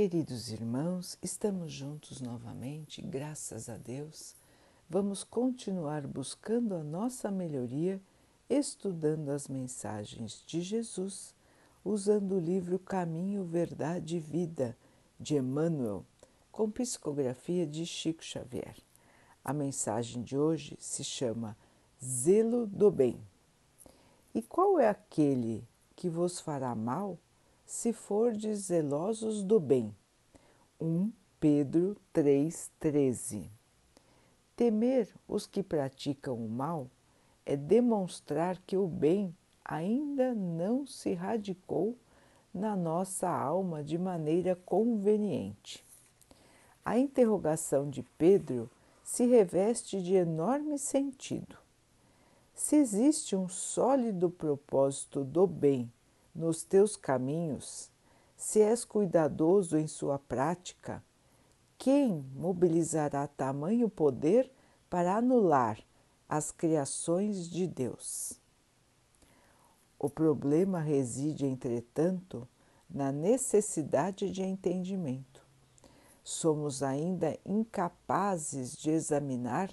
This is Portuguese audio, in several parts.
Queridos irmãos, estamos juntos novamente, graças a Deus. Vamos continuar buscando a nossa melhoria, estudando as mensagens de Jesus, usando o livro Caminho, Verdade e Vida de Emmanuel, com psicografia de Chico Xavier. A mensagem de hoje se chama Zelo do Bem. E qual é aquele que vos fará mal? Se fordes zelosos do bem. 1 Pedro 3,13 Temer os que praticam o mal é demonstrar que o bem ainda não se radicou na nossa alma de maneira conveniente. A interrogação de Pedro se reveste de enorme sentido. Se existe um sólido propósito do bem nos teus caminhos, se és cuidadoso em sua prática, quem mobilizará tamanho poder para anular as criações de Deus? O problema reside, entretanto, na necessidade de entendimento. Somos ainda incapazes de examinar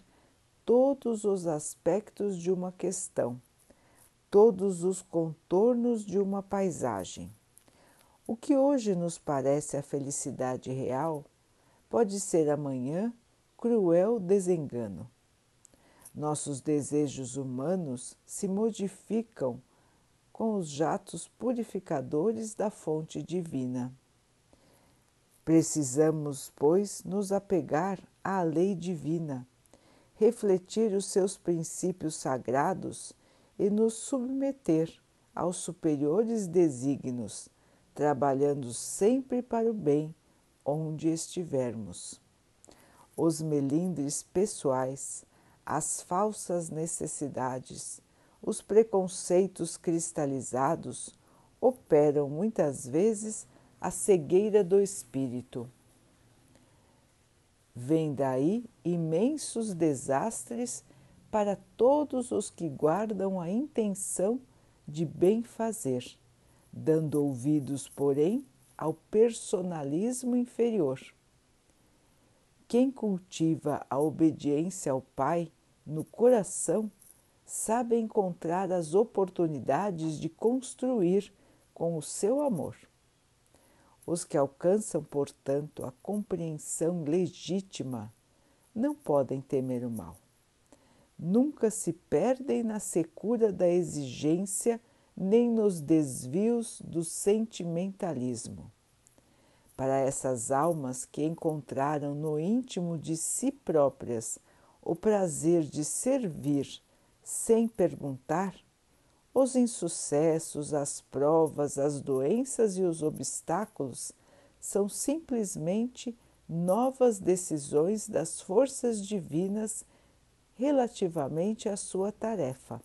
todos os aspectos de uma questão todos os contornos de uma paisagem. O que hoje nos parece a felicidade real pode ser amanhã cruel desengano. Nossos desejos humanos se modificam com os jatos purificadores da fonte divina. Precisamos, pois, nos apegar à lei divina, refletir os seus princípios sagrados e nos submeter aos superiores desígnios, trabalhando sempre para o bem onde estivermos. Os melindres pessoais, as falsas necessidades, os preconceitos cristalizados operam muitas vezes a cegueira do espírito. Vem daí imensos desastres para todos os que guardam a intenção de bem fazer, dando ouvidos, porém, ao personalismo inferior. Quem cultiva a obediência ao Pai no coração sabe encontrar as oportunidades de construir com o seu amor. Os que alcançam, portanto, a compreensão legítima não podem temer o mal nunca se perdem na secura da exigência nem nos desvios do sentimentalismo. Para essas almas que encontraram no íntimo de si próprias o prazer de servir sem perguntar, os insucessos, as provas, as doenças e os obstáculos são simplesmente novas decisões das forças divinas relativamente à sua tarefa,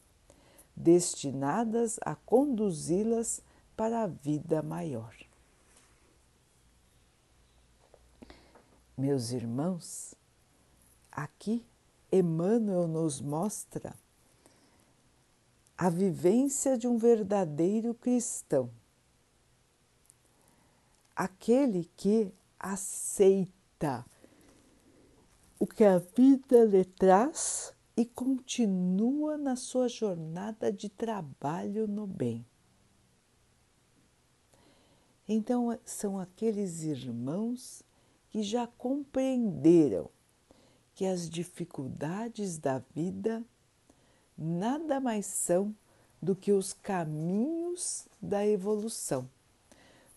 destinadas a conduzi-las para a vida maior. Meus irmãos, aqui Emmanuel nos mostra a vivência de um verdadeiro cristão, aquele que aceita o que a vida lhe traz e continua na sua jornada de trabalho no bem. Então, são aqueles irmãos que já compreenderam que as dificuldades da vida nada mais são do que os caminhos da evolução,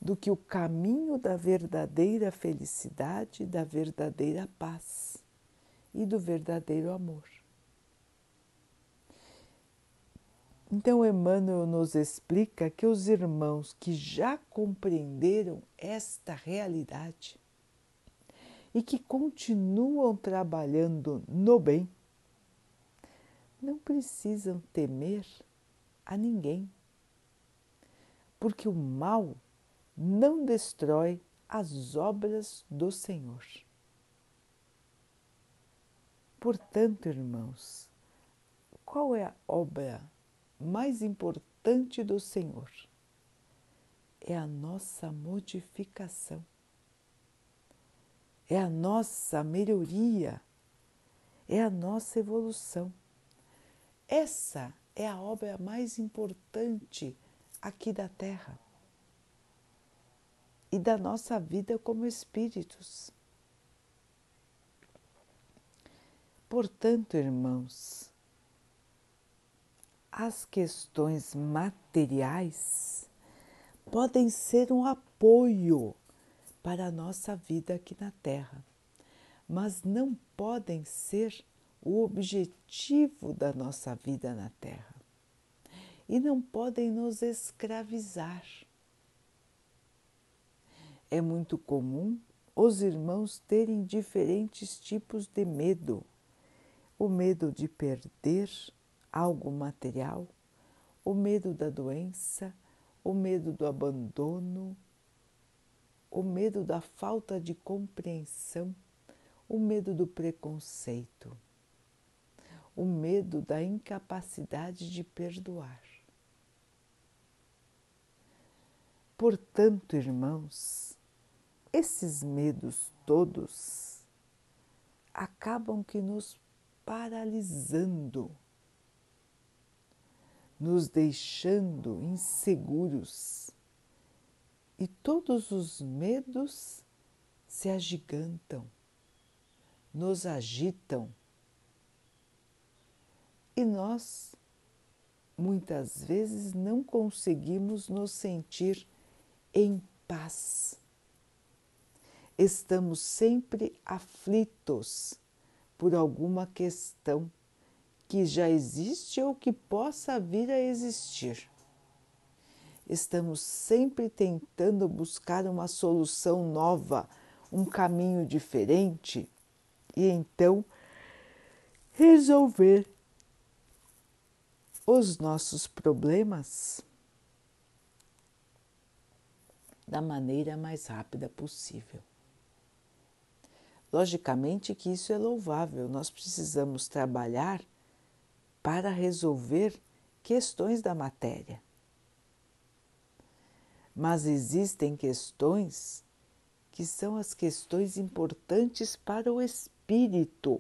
do que o caminho da verdadeira felicidade, da verdadeira paz e do verdadeiro amor. Então, Emmanuel nos explica que os irmãos que já compreenderam esta realidade e que continuam trabalhando no bem, não precisam temer a ninguém, porque o mal não destrói as obras do Senhor. Portanto, irmãos, qual é a obra mais importante do Senhor? É a nossa modificação. é a nossa melhoria, é a nossa evolução. Essa é a obra mais importante aqui da Terra e da nossa vida como espíritos. Portanto, irmãos, as questões materiais podem ser um apoio para a nossa vida aqui na Terra, mas não podem ser o objetivo da nossa vida na Terra e não podem nos escravizar. É muito comum os irmãos terem diferentes tipos de medo o medo de perder algo material, o medo da doença, o medo do abandono, o medo da falta de compreensão, o medo do preconceito, o medo da incapacidade de perdoar. Portanto, irmãos, esses medos todos acabam que nos paralisando, nos deixando inseguros. E todos os medos se agigantam, nos agitam. E nós muitas vezes não conseguimos nos sentir em paz. Estamos sempre aflitos por alguma questão que já existe ou que possa vir a existir. Estamos sempre tentando buscar uma solução nova, um caminho diferente e então resolver os nossos problemas da maneira mais rápida possível. Logicamente que isso é louvável, nós precisamos trabalhar para resolver questões da matéria. Mas existem questões que são as questões importantes para o espírito.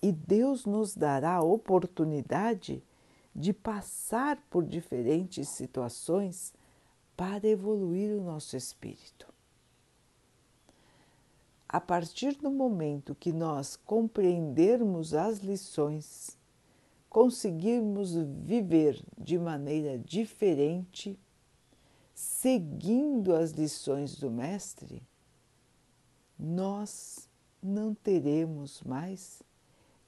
E Deus nos dará a oportunidade de passar por diferentes situações para evoluir o nosso espírito a partir do momento que nós compreendermos as lições, conseguirmos viver de maneira diferente, seguindo as lições do Mestre, nós não teremos mais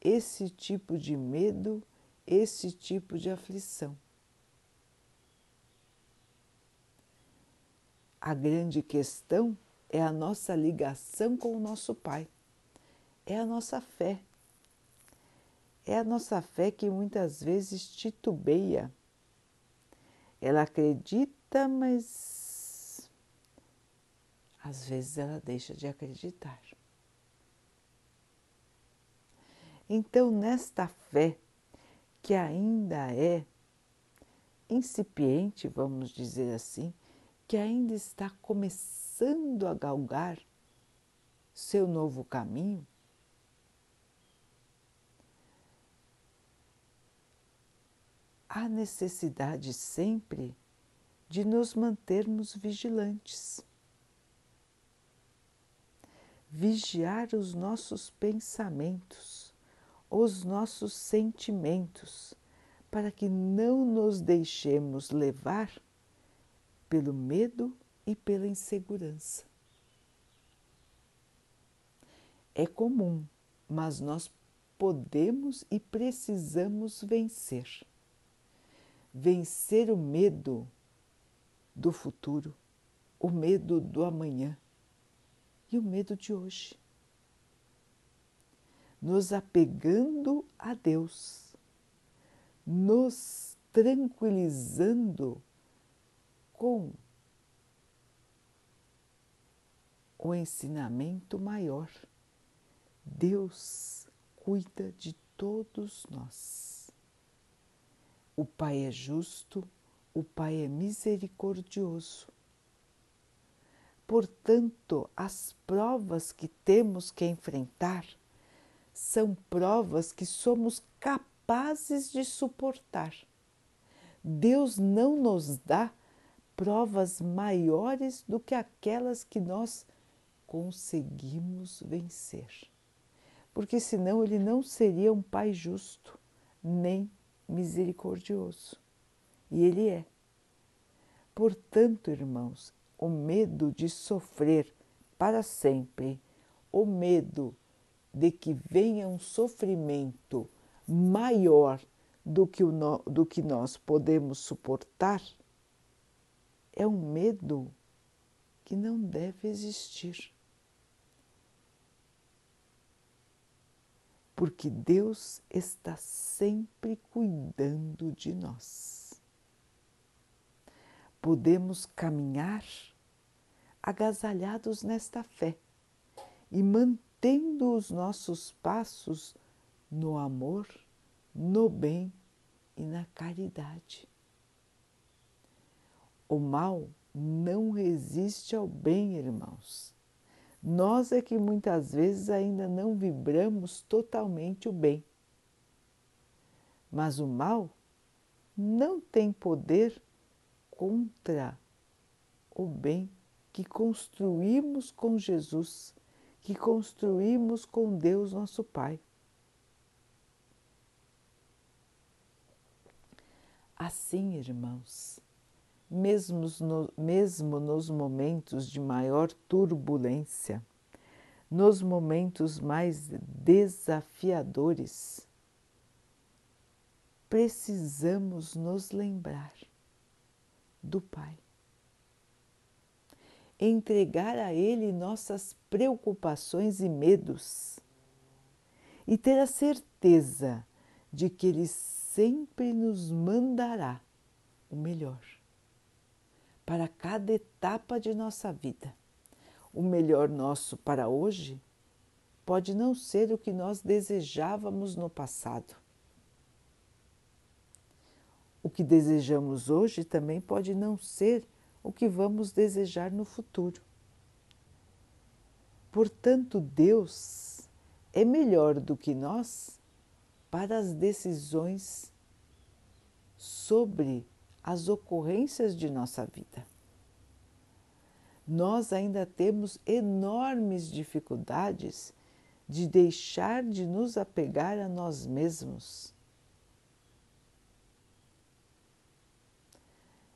esse tipo de medo, esse tipo de aflição. A grande questão a nossa ligação com o nosso Pai, é a nossa fé. É a nossa fé que muitas vezes titubeia. Ela acredita, mas às vezes ela deixa de acreditar. Então, nesta fé que ainda é incipiente, vamos dizer assim, que ainda está começando começando a galgar seu novo caminho, há necessidade sempre de nos mantermos vigilantes. Vigiar os nossos pensamentos, os nossos sentimentos, para que não nos deixemos levar pelo medo e pela insegurança. É comum, mas nós podemos e precisamos vencer. Vencer o medo do futuro, o medo do amanhã e o medo de hoje. Nos apegando a Deus, nos tranquilizando com o ensinamento maior. Deus cuida de todos nós. O Pai é justo, o Pai é misericordioso. Portanto, as provas que temos que enfrentar são provas que somos capazes de suportar. Deus não nos dá provas maiores do que aquelas que nós conseguimos vencer. Porque senão ele não seria um Pai justo, nem misericordioso. E ele é. Portanto, irmãos, o medo de sofrer para sempre, o medo de que venha um sofrimento maior do que, o do que nós podemos suportar, é um medo que não deve existir. Porque Deus está sempre cuidando de nós. Podemos caminhar agasalhados nesta fé e mantendo os nossos passos no amor, no bem e na caridade. O mal não resiste ao bem, irmãos. Nós é que muitas vezes ainda não vibramos totalmente o bem. Mas o mal não tem poder contra o bem que construímos com Jesus, que construímos com Deus nosso Pai. Assim, irmãos, mesmo, no, mesmo nos momentos de maior turbulência, nos momentos mais desafiadores, precisamos nos lembrar do Pai. Entregar a Ele nossas preocupações e medos. E ter a certeza de que Ele sempre nos mandará o melhor para cada etapa de nossa vida. O melhor nosso para hoje pode não ser o que nós desejávamos no passado. O que desejamos hoje também pode não ser o que vamos desejar no futuro. Portanto, Deus é melhor do que nós para as decisões sobre as ocorrências de nossa vida. Nós ainda temos enormes dificuldades de deixar de nos apegar a nós mesmos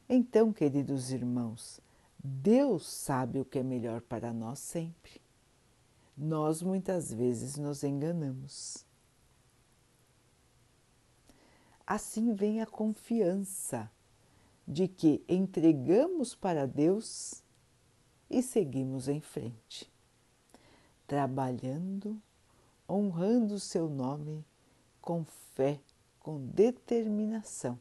Então, queridos irmãos, Deus sabe o que é melhor para nós sempre. Nós muitas vezes nos enganamos. Assim vem a confiança de que entregamos para Deus e seguimos em frente, trabalhando, honrando o seu nome com fé, com determinação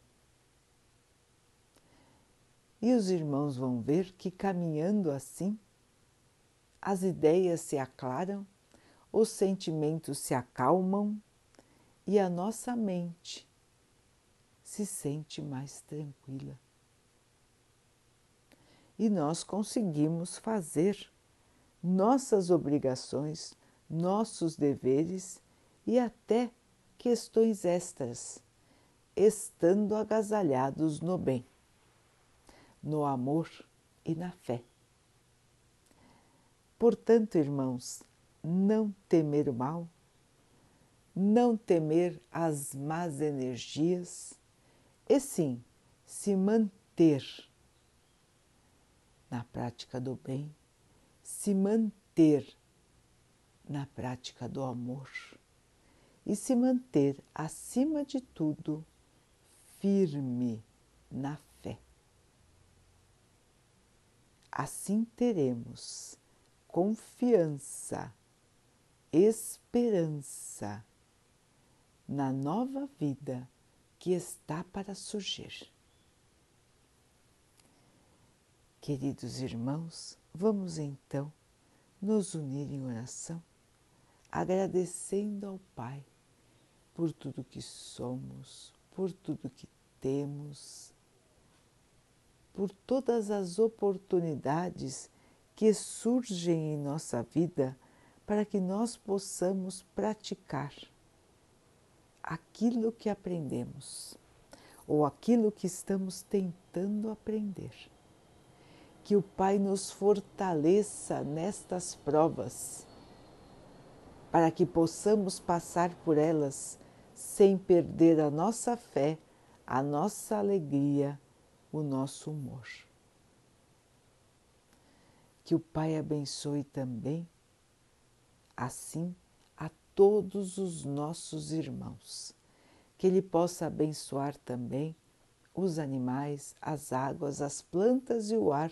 e os irmãos vão ver que caminhando assim, as ideias se aclaram, os sentimentos se acalmam e a nossa mente se sente mais tranquila. E nós conseguimos fazer nossas obrigações, nossos deveres e até questões extras, estando agasalhados no bem no amor e na fé. Portanto, irmãos, não temer o mal, não temer as más energias, e sim se manter na prática do bem, se manter na prática do amor e se manter, acima de tudo, firme na Assim teremos confiança, esperança na nova vida que está para surgir. Queridos irmãos, vamos então nos unir em oração, agradecendo ao Pai por tudo que somos, por tudo que temos por todas as oportunidades que surgem em nossa vida para que nós possamos praticar aquilo que aprendemos ou aquilo que estamos tentando aprender. Que o Pai nos fortaleça nestas provas, para que possamos passar por elas sem perder a nossa fé, a nossa alegria, o nosso humor. Que o Pai abençoe também, assim, a todos os nossos irmãos que Ele possa abençoar também os animais, as águas, as plantas e o ar